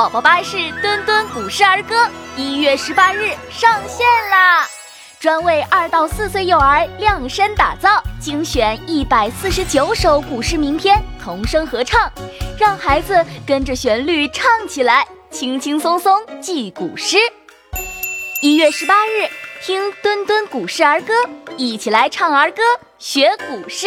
宝宝巴士墩墩古诗儿歌一月十八日上线啦！专为二到四岁幼儿量身打造精选一百四十九首古诗名篇童声合唱让孩子跟着旋律唱起来轻轻松松记古诗。一月十八日听墩墩古诗儿歌一起来唱儿歌学古诗。